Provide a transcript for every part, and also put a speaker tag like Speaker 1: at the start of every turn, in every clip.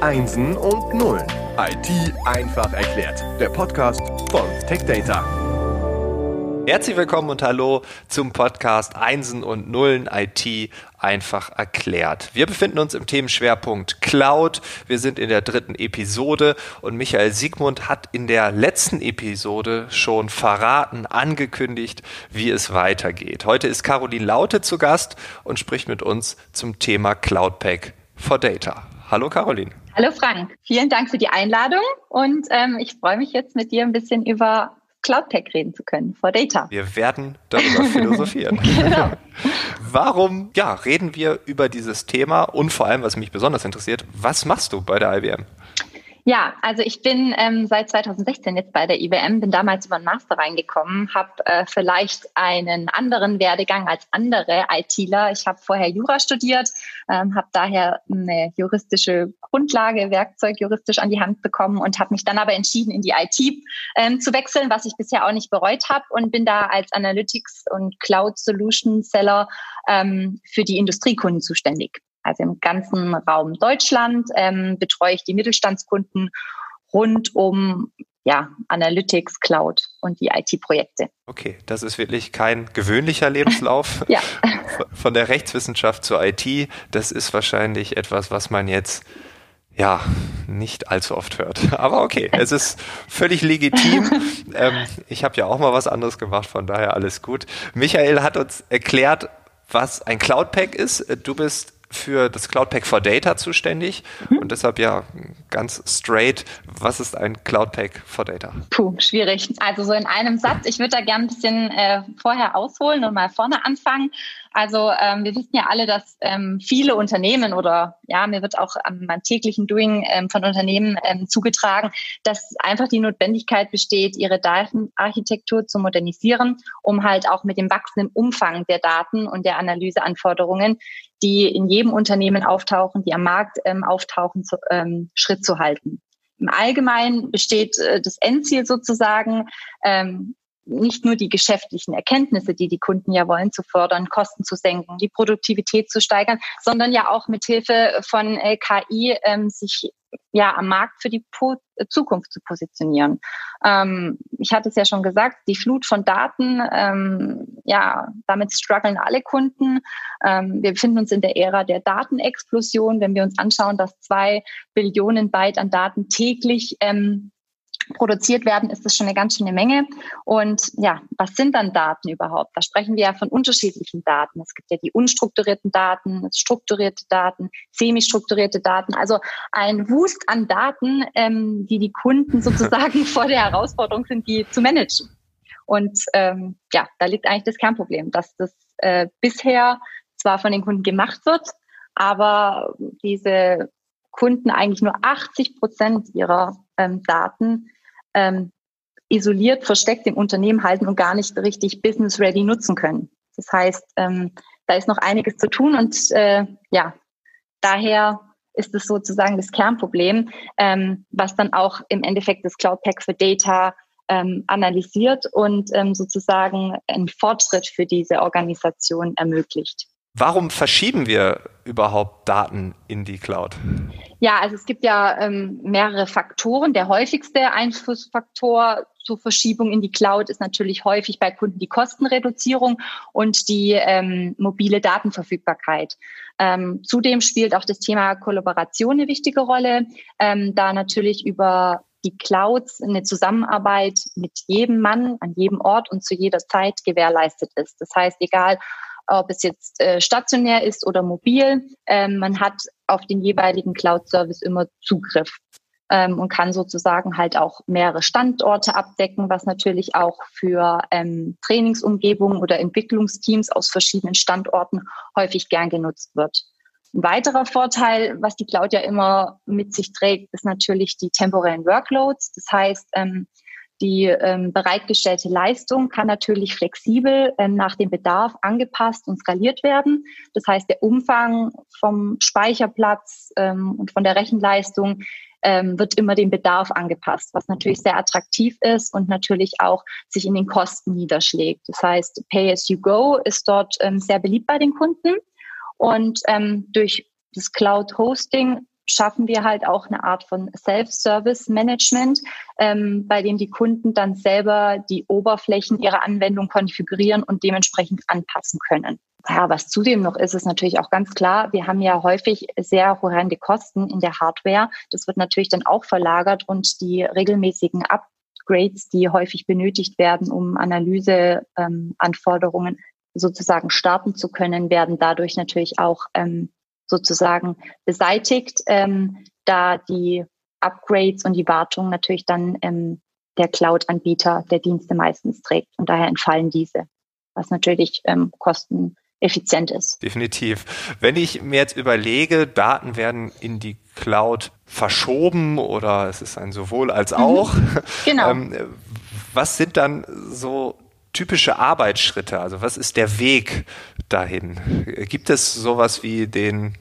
Speaker 1: Einsen und Nullen. IT einfach erklärt. Der Podcast von TechData.
Speaker 2: Herzlich willkommen und hallo zum Podcast Einsen und Nullen IT einfach erklärt. Wir befinden uns im Themenschwerpunkt Cloud. Wir sind in der dritten Episode und Michael Siegmund hat in der letzten Episode schon verraten, angekündigt, wie es weitergeht. Heute ist Caroline Laute zu Gast und spricht mit uns zum Thema Cloud Pack for Data. Hallo Caroline.
Speaker 3: Hallo Frank, vielen Dank für die Einladung und ähm, ich freue mich jetzt mit dir ein bisschen über Cloud Tech reden zu können, for Data.
Speaker 2: Wir werden darüber philosophieren. genau. Warum ja, reden wir über dieses Thema und vor allem, was mich besonders interessiert, was machst du bei der IBM?
Speaker 3: Ja, also ich bin ähm, seit 2016 jetzt bei der IBM, bin damals über den Master reingekommen, habe äh, vielleicht einen anderen Werdegang als andere ITler. Ich habe vorher Jura studiert, ähm, habe daher eine juristische Grundlage, Werkzeug juristisch an die Hand bekommen und habe mich dann aber entschieden, in die IT ähm, zu wechseln, was ich bisher auch nicht bereut habe und bin da als Analytics und Cloud Solution Seller ähm, für die Industriekunden zuständig. Also im ganzen Raum Deutschland ähm, betreue ich die Mittelstandskunden rund um ja, Analytics, Cloud und die IT-Projekte.
Speaker 2: Okay, das ist wirklich kein gewöhnlicher Lebenslauf. ja. Von der Rechtswissenschaft zur IT, das ist wahrscheinlich etwas, was man jetzt ja, nicht allzu oft hört. Aber okay, es ist völlig legitim. ähm, ich habe ja auch mal was anderes gemacht, von daher alles gut. Michael hat uns erklärt, was ein Cloud Pack ist. Du bist für das Cloud Pack for Data zuständig mhm. und deshalb ja ganz straight, was ist ein Cloud Pack for Data?
Speaker 3: Puh, schwierig. Also so in einem Satz, ich würde da gerne ein bisschen äh, vorher ausholen und mal vorne anfangen. Also ähm, wir wissen ja alle, dass ähm, viele Unternehmen oder ja, mir wird auch am, am täglichen Doing ähm, von Unternehmen ähm, zugetragen, dass einfach die Notwendigkeit besteht, ihre Datenarchitektur zu modernisieren, um halt auch mit dem wachsenden Umfang der Daten und der Analyseanforderungen die in jedem Unternehmen auftauchen, die am Markt ähm, auftauchen, zu, ähm, Schritt zu halten. Im Allgemeinen besteht äh, das Endziel sozusagen, ähm, nicht nur die geschäftlichen Erkenntnisse, die die Kunden ja wollen, zu fördern, Kosten zu senken, die Produktivität zu steigern, sondern ja auch mit Hilfe von äh, KI ähm, sich ja am Markt für die po Zukunft zu positionieren. Ähm, ich hatte es ja schon gesagt, die Flut von Daten, ähm, ja, damit strugglen alle Kunden. Ähm, wir befinden uns in der Ära der Datenexplosion. Wenn wir uns anschauen, dass zwei Billionen Byte an Daten täglich ähm, produziert werden, ist das schon eine ganz schöne Menge. Und ja, was sind dann Daten überhaupt? Da sprechen wir ja von unterschiedlichen Daten. Es gibt ja die unstrukturierten Daten, strukturierte Daten, semi-strukturierte Daten, also ein Wust an Daten, ähm, die die Kunden sozusagen vor der Herausforderung sind, die zu managen. Und ähm, ja, da liegt eigentlich das Kernproblem, dass das äh, bisher zwar von den Kunden gemacht wird, aber diese Kunden eigentlich nur 80 Prozent ihrer ähm, Daten ähm, isoliert, versteckt im Unternehmen halten und gar nicht richtig business-ready nutzen können. Das heißt, ähm, da ist noch einiges zu tun und äh, ja, daher ist es sozusagen das Kernproblem, ähm, was dann auch im Endeffekt das Cloud Pack für Data ähm, analysiert und ähm, sozusagen einen Fortschritt für diese Organisation ermöglicht.
Speaker 2: Warum verschieben wir überhaupt Daten in die Cloud?
Speaker 3: Ja, also es gibt ja ähm, mehrere Faktoren. Der häufigste Einflussfaktor zur Verschiebung in die Cloud ist natürlich häufig bei Kunden die Kostenreduzierung und die ähm, mobile Datenverfügbarkeit. Ähm, zudem spielt auch das Thema Kollaboration eine wichtige Rolle, ähm, da natürlich über die Clouds eine Zusammenarbeit mit jedem Mann an jedem Ort und zu jeder Zeit gewährleistet ist. Das heißt, egal ob es jetzt äh, stationär ist oder mobil. Ähm, man hat auf den jeweiligen Cloud-Service immer Zugriff ähm, und kann sozusagen halt auch mehrere Standorte abdecken, was natürlich auch für ähm, Trainingsumgebungen oder Entwicklungsteams aus verschiedenen Standorten häufig gern genutzt wird. Ein weiterer Vorteil, was die Cloud ja immer mit sich trägt, ist natürlich die temporären Workloads. Das heißt, ähm, die ähm, bereitgestellte Leistung kann natürlich flexibel ähm, nach dem Bedarf angepasst und skaliert werden. Das heißt, der Umfang vom Speicherplatz ähm, und von der Rechenleistung ähm, wird immer dem Bedarf angepasst, was natürlich sehr attraktiv ist und natürlich auch sich in den Kosten niederschlägt. Das heißt, Pay as you go ist dort ähm, sehr beliebt bei den Kunden und ähm, durch das Cloud Hosting schaffen wir halt auch eine Art von Self-Service-Management, ähm, bei dem die Kunden dann selber die Oberflächen ihrer Anwendung konfigurieren und dementsprechend anpassen können. Ja, was zudem noch ist, ist natürlich auch ganz klar, wir haben ja häufig sehr horrende Kosten in der Hardware. Das wird natürlich dann auch verlagert und die regelmäßigen Upgrades, die häufig benötigt werden, um Analyseanforderungen ähm, sozusagen starten zu können, werden dadurch natürlich auch ähm, sozusagen beseitigt, ähm, da die Upgrades und die Wartung natürlich dann ähm, der Cloud-Anbieter der Dienste meistens trägt. Und daher entfallen diese, was natürlich ähm, kosteneffizient ist.
Speaker 2: Definitiv. Wenn ich mir jetzt überlege, Daten werden in die Cloud verschoben oder es ist ein sowohl als mhm. auch. Mhm. Genau. ähm, was sind dann so typische Arbeitsschritte? Also was ist der Weg dahin? Gibt es sowas wie den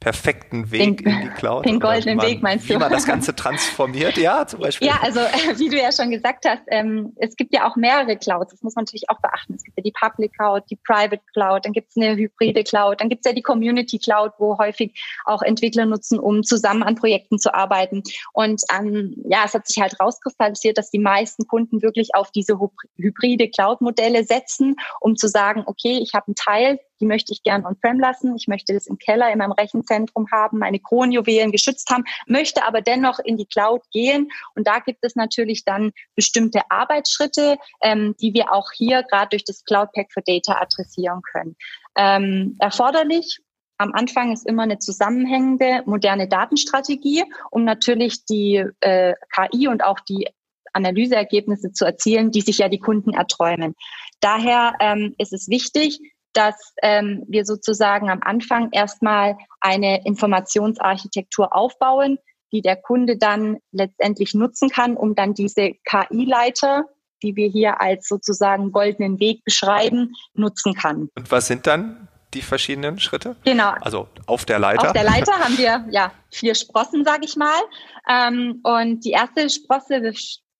Speaker 2: perfekten Weg den, in die Cloud?
Speaker 3: Den goldenen man, Weg meinst
Speaker 2: du? Wie man das Ganze transformiert, ja, zum Beispiel.
Speaker 3: Ja, also wie du ja schon gesagt hast, ähm, es gibt ja auch mehrere Clouds, das muss man natürlich auch beachten. Es gibt ja die Public Cloud, die Private Cloud, dann gibt es eine hybride Cloud, dann gibt es ja die Community Cloud, wo häufig auch Entwickler nutzen, um zusammen an Projekten zu arbeiten. Und ähm, ja, es hat sich halt rauskristallisiert, dass die meisten Kunden wirklich auf diese hybride Cloud-Modelle setzen, um zu sagen, okay, ich habe einen Teil die möchte ich gern on-prem lassen. Ich möchte das im Keller in meinem Rechenzentrum haben, meine Kronjuwelen geschützt haben, möchte aber dennoch in die Cloud gehen. Und da gibt es natürlich dann bestimmte Arbeitsschritte, ähm, die wir auch hier gerade durch das Cloud Pack for Data adressieren können. Ähm, erforderlich am Anfang ist immer eine zusammenhängende moderne Datenstrategie, um natürlich die äh, KI und auch die Analyseergebnisse zu erzielen, die sich ja die Kunden erträumen. Daher ähm, ist es wichtig, dass ähm, wir sozusagen am Anfang erstmal eine Informationsarchitektur aufbauen, die der Kunde dann letztendlich nutzen kann, um dann diese KI-Leiter, die wir hier als sozusagen goldenen Weg beschreiben, nutzen kann.
Speaker 2: Und was sind dann die verschiedenen Schritte?
Speaker 3: Genau.
Speaker 2: Also auf der Leiter.
Speaker 3: Auf der Leiter haben wir ja vier Sprossen, sage ich mal. Ähm, und die erste Sprosse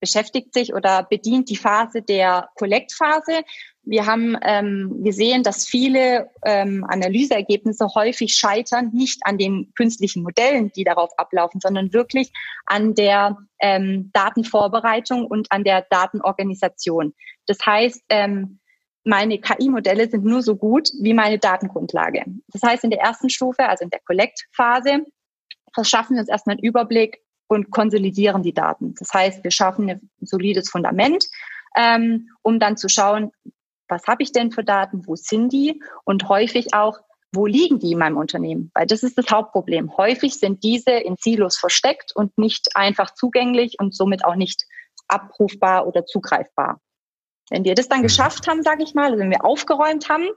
Speaker 3: beschäftigt sich oder bedient die Phase der Kollektphase. Wir haben ähm, gesehen, dass viele ähm, Analyseergebnisse häufig scheitern, nicht an den künstlichen Modellen, die darauf ablaufen, sondern wirklich an der ähm, Datenvorbereitung und an der Datenorganisation. Das heißt, ähm, meine KI-Modelle sind nur so gut wie meine Datengrundlage. Das heißt, in der ersten Stufe, also in der Collect-Phase, verschaffen wir uns erstmal einen Überblick und konsolidieren die Daten. Das heißt, wir schaffen ein solides Fundament, ähm, um dann zu schauen, was habe ich denn für Daten, wo sind die und häufig auch, wo liegen die in meinem Unternehmen? Weil das ist das Hauptproblem. Häufig sind diese in Silos versteckt und nicht einfach zugänglich und somit auch nicht abrufbar oder zugreifbar. Wenn wir das dann mhm. geschafft haben, sage ich mal, also wenn wir aufgeräumt haben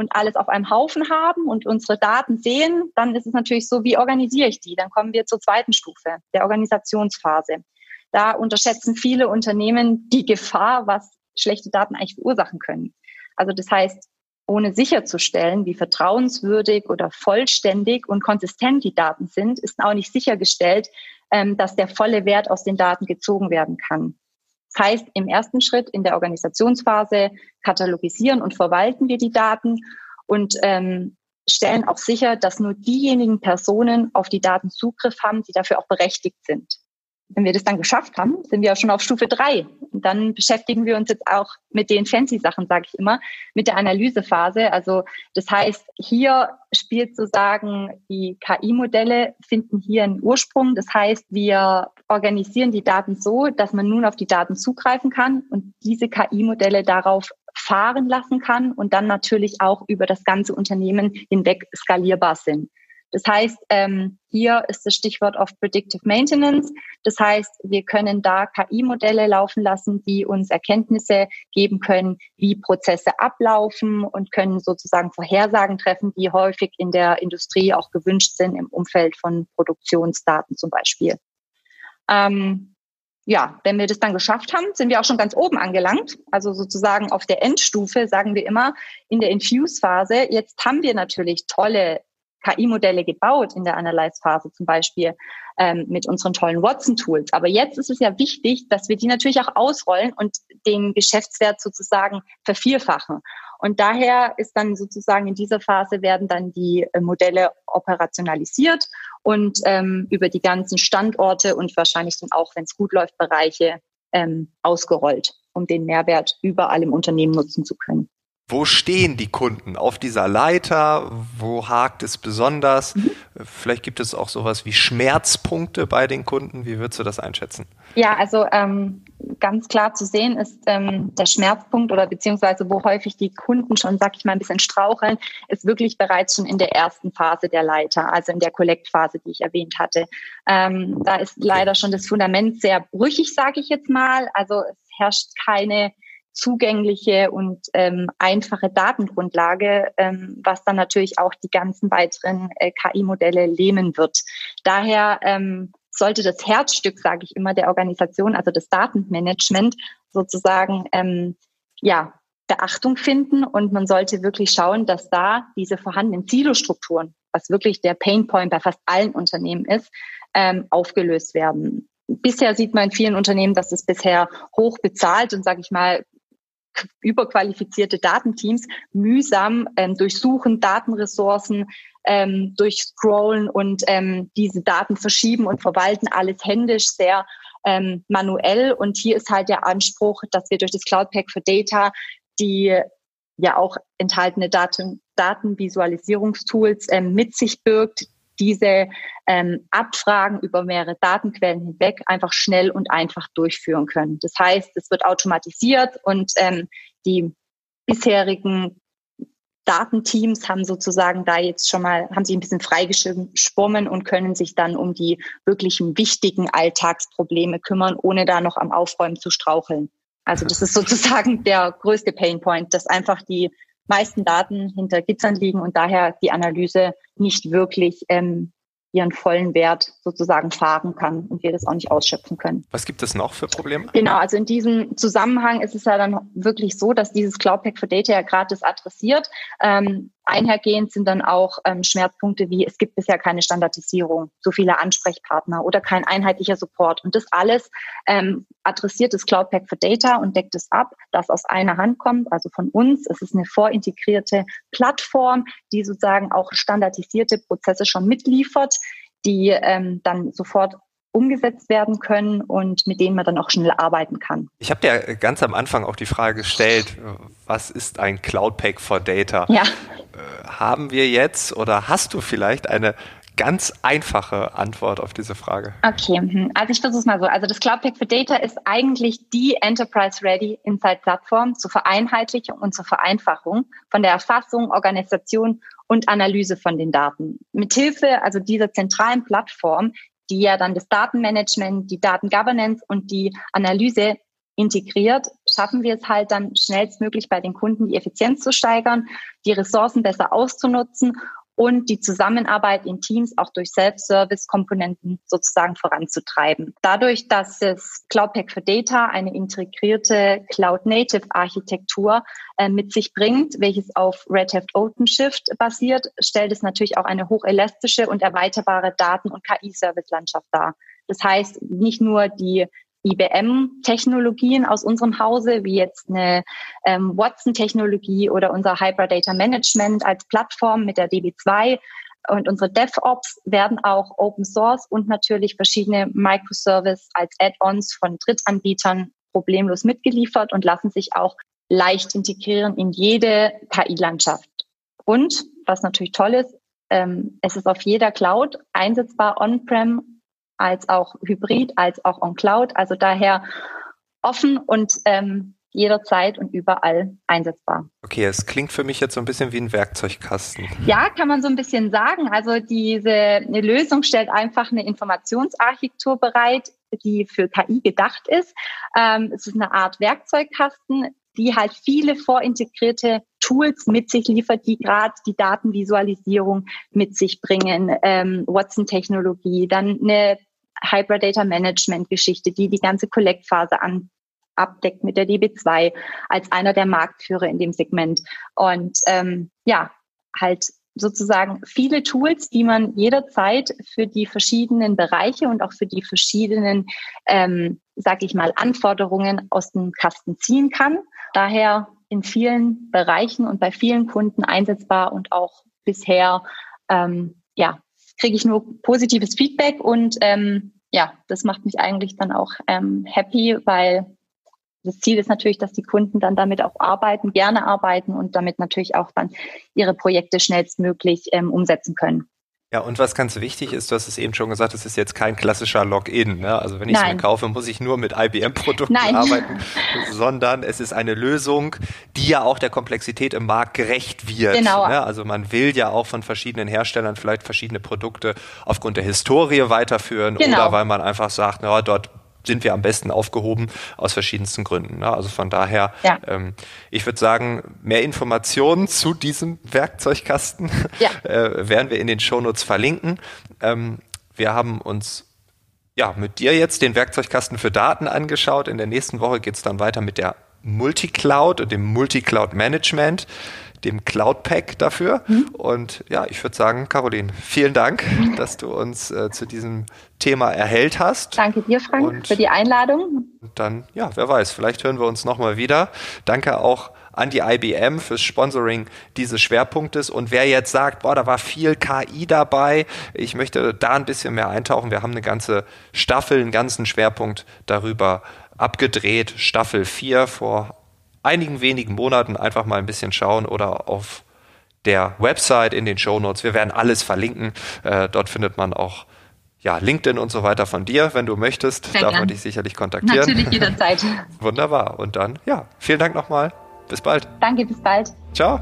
Speaker 3: und alles auf einem Haufen haben und unsere Daten sehen, dann ist es natürlich so, wie organisiere ich die? Dann kommen wir zur zweiten Stufe, der Organisationsphase. Da unterschätzen viele Unternehmen die Gefahr, was schlechte Daten eigentlich verursachen können. Also das heißt, ohne sicherzustellen, wie vertrauenswürdig oder vollständig und konsistent die Daten sind, ist auch nicht sichergestellt, ähm, dass der volle Wert aus den Daten gezogen werden kann. Das heißt, im ersten Schritt in der Organisationsphase katalogisieren und verwalten wir die Daten und ähm, stellen auch sicher, dass nur diejenigen Personen auf die Daten Zugriff haben, die dafür auch berechtigt sind wenn wir das dann geschafft haben, sind wir auch schon auf Stufe drei. Und dann beschäftigen wir uns jetzt auch mit den fancy Sachen, sage ich immer, mit der Analysephase. Also das heißt, hier spielt sozusagen die KI-Modelle finden hier einen Ursprung. Das heißt, wir organisieren die Daten so, dass man nun auf die Daten zugreifen kann und diese KI-Modelle darauf fahren lassen kann und dann natürlich auch über das ganze Unternehmen hinweg skalierbar sind. Das heißt, ähm, hier ist das Stichwort of Predictive Maintenance. Das heißt, wir können da KI-Modelle laufen lassen, die uns Erkenntnisse geben können, wie Prozesse ablaufen und können sozusagen Vorhersagen treffen, die häufig in der Industrie auch gewünscht sind im Umfeld von Produktionsdaten zum Beispiel. Ähm, ja, wenn wir das dann geschafft haben, sind wir auch schon ganz oben angelangt. Also sozusagen auf der Endstufe sagen wir immer in der Infuse-Phase. Jetzt haben wir natürlich tolle KI-Modelle gebaut in der Analyze-Phase zum Beispiel ähm, mit unseren tollen Watson-Tools. Aber jetzt ist es ja wichtig, dass wir die natürlich auch ausrollen und den Geschäftswert sozusagen vervierfachen. Und daher ist dann sozusagen in dieser Phase werden dann die äh, Modelle operationalisiert und ähm, über die ganzen Standorte und wahrscheinlich dann auch, wenn es gut läuft, Bereiche ähm, ausgerollt, um den Mehrwert überall im Unternehmen nutzen zu können.
Speaker 2: Wo stehen die Kunden auf dieser Leiter? Wo hakt es besonders? Mhm. Vielleicht gibt es auch sowas wie Schmerzpunkte bei den Kunden. Wie würdest du das einschätzen?
Speaker 3: Ja, also ähm, ganz klar zu sehen ist ähm, der Schmerzpunkt oder beziehungsweise wo häufig die Kunden schon, sag ich mal, ein bisschen straucheln, ist wirklich bereits schon in der ersten Phase der Leiter, also in der Kollektphase, die ich erwähnt hatte. Ähm, da ist leider schon das Fundament sehr brüchig, sage ich jetzt mal. Also es herrscht keine zugängliche und ähm, einfache Datengrundlage, ähm, was dann natürlich auch die ganzen weiteren äh, KI-Modelle lähmen wird. Daher ähm, sollte das Herzstück, sage ich immer, der Organisation, also das Datenmanagement, sozusagen ähm, ja Beachtung finden und man sollte wirklich schauen, dass da diese vorhandenen Silostrukturen, was wirklich der Painpoint bei fast allen Unternehmen ist, ähm, aufgelöst werden. Bisher sieht man in vielen Unternehmen, dass es bisher hoch bezahlt und sage ich mal überqualifizierte Datenteams mühsam ähm, durchsuchen, Datenressourcen ähm, durchscrollen und ähm, diese Daten verschieben und verwalten alles händisch sehr ähm, manuell. Und hier ist halt der Anspruch, dass wir durch das Cloud Pack for Data die ja auch enthaltene Daten, Datenvisualisierungstools ähm, mit sich birgt, diese ähm, Abfragen über mehrere Datenquellen hinweg einfach schnell und einfach durchführen können. Das heißt, es wird automatisiert und ähm, die bisherigen Datenteams haben sozusagen da jetzt schon mal, haben sich ein bisschen freigeschwommen und können sich dann um die wirklichen wichtigen Alltagsprobleme kümmern, ohne da noch am Aufräumen zu straucheln. Also das ist sozusagen der größte Painpoint, dass einfach die meisten Daten hinter Gittern liegen und daher die Analyse nicht wirklich ähm, ihren vollen Wert sozusagen fahren kann und wir das auch nicht ausschöpfen können.
Speaker 2: Was gibt es noch für Probleme?
Speaker 3: Genau, also in diesem Zusammenhang ist es ja dann wirklich so, dass dieses Cloud Pack for Data ja gratis adressiert. Ähm, einhergehend sind dann auch ähm, Schmerzpunkte wie es gibt bisher keine Standardisierung, so viele Ansprechpartner oder kein einheitlicher Support. Und das alles ähm, adressiert das Cloud Pack for Data und deckt es ab, das aus einer Hand kommt, also von uns. Es ist eine vorintegrierte Plattform, die sozusagen auch standardisierte Prozesse schon mitliefert, die ähm, dann sofort umgesetzt werden können und mit denen man dann auch schnell arbeiten kann.
Speaker 2: Ich habe dir ganz am Anfang auch die Frage gestellt, was ist ein Cloud Pack for Data?
Speaker 3: Ja.
Speaker 2: Äh, haben wir jetzt oder hast du vielleicht eine ganz einfache Antwort auf diese Frage?
Speaker 3: Okay, hm. also ich versuche es mal so. Also das Cloud Pack for Data ist eigentlich die Enterprise Ready Insight Plattform zur Vereinheitlichung und zur Vereinfachung von der Erfassung, Organisation und Analyse von den Daten. Mithilfe also dieser zentralen Plattform die ja dann das Datenmanagement, die Datengovernance und die Analyse integriert, schaffen wir es halt dann schnellstmöglich bei den Kunden die Effizienz zu steigern, die Ressourcen besser auszunutzen und die Zusammenarbeit in Teams auch durch Self-Service-Komponenten sozusagen voranzutreiben. Dadurch, dass das Cloud Pack for Data eine integrierte Cloud-Native-Architektur äh, mit sich bringt, welches auf Red Hat OpenShift basiert, stellt es natürlich auch eine hochelastische und erweiterbare Daten- und KI-Service-Landschaft dar. Das heißt, nicht nur die IBM-Technologien aus unserem Hause, wie jetzt eine ähm, Watson-Technologie oder unser Hybrid Data Management als Plattform mit der DB2 und unsere DevOps werden auch Open Source und natürlich verschiedene Microservice als Add-ons von Drittanbietern problemlos mitgeliefert und lassen sich auch leicht integrieren in jede KI-Landschaft. Und was natürlich toll ist, ähm, es ist auf jeder Cloud einsetzbar on-prem als auch Hybrid, als auch on Cloud. Also daher offen und ähm, jederzeit und überall einsetzbar.
Speaker 2: Okay, es klingt für mich jetzt so ein bisschen wie ein Werkzeugkasten.
Speaker 3: Ja, kann man so ein bisschen sagen. Also diese Lösung stellt einfach eine Informationsarchitektur bereit, die für KI gedacht ist. Ähm, es ist eine Art Werkzeugkasten, die halt viele vorintegrierte Tools mit sich liefert, die gerade die Datenvisualisierung mit sich bringen, ähm, Watson-Technologie, dann eine Hybrid Data Management Geschichte, die die ganze Collectphase an, abdeckt mit der DB2 als einer der Marktführer in dem Segment. Und ähm, ja, halt sozusagen viele Tools, die man jederzeit für die verschiedenen Bereiche und auch für die verschiedenen, ähm, sag ich mal, Anforderungen aus dem Kasten ziehen kann. Daher in vielen Bereichen und bei vielen Kunden einsetzbar und auch bisher, ähm, ja, kriege ich nur positives Feedback und ähm, ja, das macht mich eigentlich dann auch ähm, happy, weil das Ziel ist natürlich, dass die Kunden dann damit auch arbeiten, gerne arbeiten und damit natürlich auch dann ihre Projekte schnellstmöglich ähm, umsetzen können.
Speaker 2: Ja, und was ganz wichtig ist, du hast es eben schon gesagt, es ist jetzt kein klassischer Login. Ne? Also wenn ich es mir kaufe, muss ich nur mit IBM-Produkten arbeiten, sondern es ist eine Lösung, die ja auch der Komplexität im Markt gerecht wird. Genau. Ne? Also man will ja auch von verschiedenen Herstellern vielleicht verschiedene Produkte aufgrund der Historie weiterführen genau. oder weil man einfach sagt, na, dort sind wir am besten aufgehoben aus verschiedensten Gründen. Ne? Also von daher, ja. ähm, ich würde sagen, mehr Informationen zu diesem Werkzeugkasten ja. äh, werden wir in den Shownotes verlinken. Ähm, wir haben uns ja mit dir jetzt den Werkzeugkasten für Daten angeschaut. In der nächsten Woche geht es dann weiter mit der Multicloud und dem Multicloud Management dem Cloud Pack dafür. Mhm. Und ja, ich würde sagen, Caroline, vielen Dank, mhm. dass du uns äh, zu diesem Thema erhellt hast.
Speaker 3: Danke dir, Frank, und für die Einladung.
Speaker 2: Dann, ja, wer weiß, vielleicht hören wir uns nochmal wieder. Danke auch an die IBM fürs Sponsoring dieses Schwerpunktes. Und wer jetzt sagt, boah, da war viel KI dabei, ich möchte da ein bisschen mehr eintauchen. Wir haben eine ganze Staffel, einen ganzen Schwerpunkt darüber abgedreht. Staffel 4 vor einigen wenigen Monaten einfach mal ein bisschen schauen oder auf der Website in den Show Notes. Wir werden alles verlinken. Äh, dort findet man auch ja, LinkedIn und so weiter von dir, wenn du möchtest. Sehr darf gern. man dich sicherlich kontaktieren.
Speaker 3: Natürlich jederzeit.
Speaker 2: Wunderbar. Und dann, ja, vielen Dank nochmal. Bis bald.
Speaker 3: Danke, bis bald.
Speaker 2: Ciao.